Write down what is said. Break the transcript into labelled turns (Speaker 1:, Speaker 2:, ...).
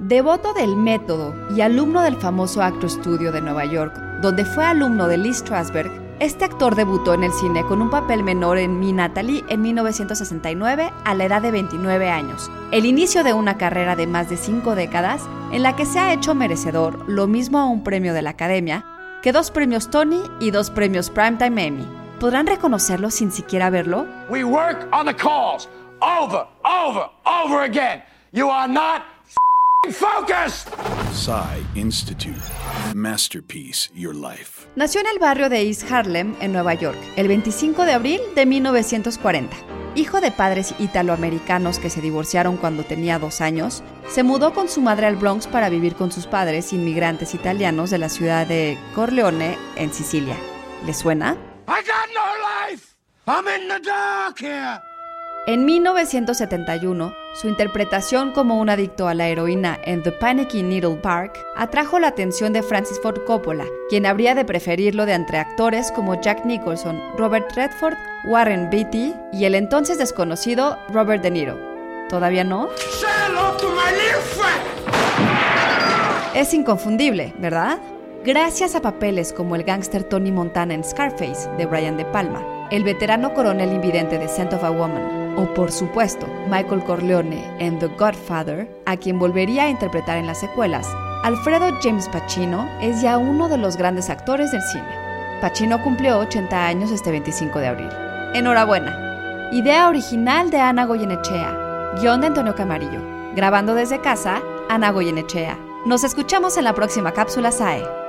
Speaker 1: Devoto del método y alumno del famoso Actor Studio de Nueva York, donde fue alumno de Lee Strasberg, este actor debutó en el cine con un papel menor en Mi Natalie en 1969 a la edad de 29 años, el inicio de una carrera de más de cinco décadas en la que se ha hecho merecedor lo mismo a un premio de la Academia que dos premios Tony y dos premios Primetime Emmy. ¿Podrán reconocerlo sin siquiera verlo?
Speaker 2: We work on the calls over, over, over again. You are not focused.
Speaker 3: Psy Institute. Masterpiece Your Life.
Speaker 1: Nació en el barrio de East Harlem, en Nueva York, el 25 de abril de 1940. Hijo de padres italoamericanos que se divorciaron cuando tenía dos años, se mudó con su madre al Bronx para vivir con sus padres inmigrantes italianos de la ciudad de Corleone, en Sicilia. ¿Le suena?
Speaker 2: I got no life. I'm in the dark here.
Speaker 1: En 1971, su interpretación como un adicto a la heroína en The Panicky Needle Park atrajo la atención de Francis Ford Coppola, quien habría de preferirlo de entre actores como Jack Nicholson, Robert Redford, Warren Beatty y el entonces desconocido Robert De Niro. ¿Todavía no? Es inconfundible, ¿verdad? Gracias a papeles como el gángster Tony Montana en Scarface de Brian De Palma, el veterano coronel invidente de Scent of a Woman, o por supuesto Michael Corleone en The Godfather, a quien volvería a interpretar en las secuelas, Alfredo James Pacino es ya uno de los grandes actores del cine. Pacino cumplió 80 años este 25 de abril. Enhorabuena. Idea original de Ana Goyenechea. Guión de Antonio Camarillo. Grabando desde casa, Ana Goyenechea. Nos escuchamos en la próxima cápsula SAE.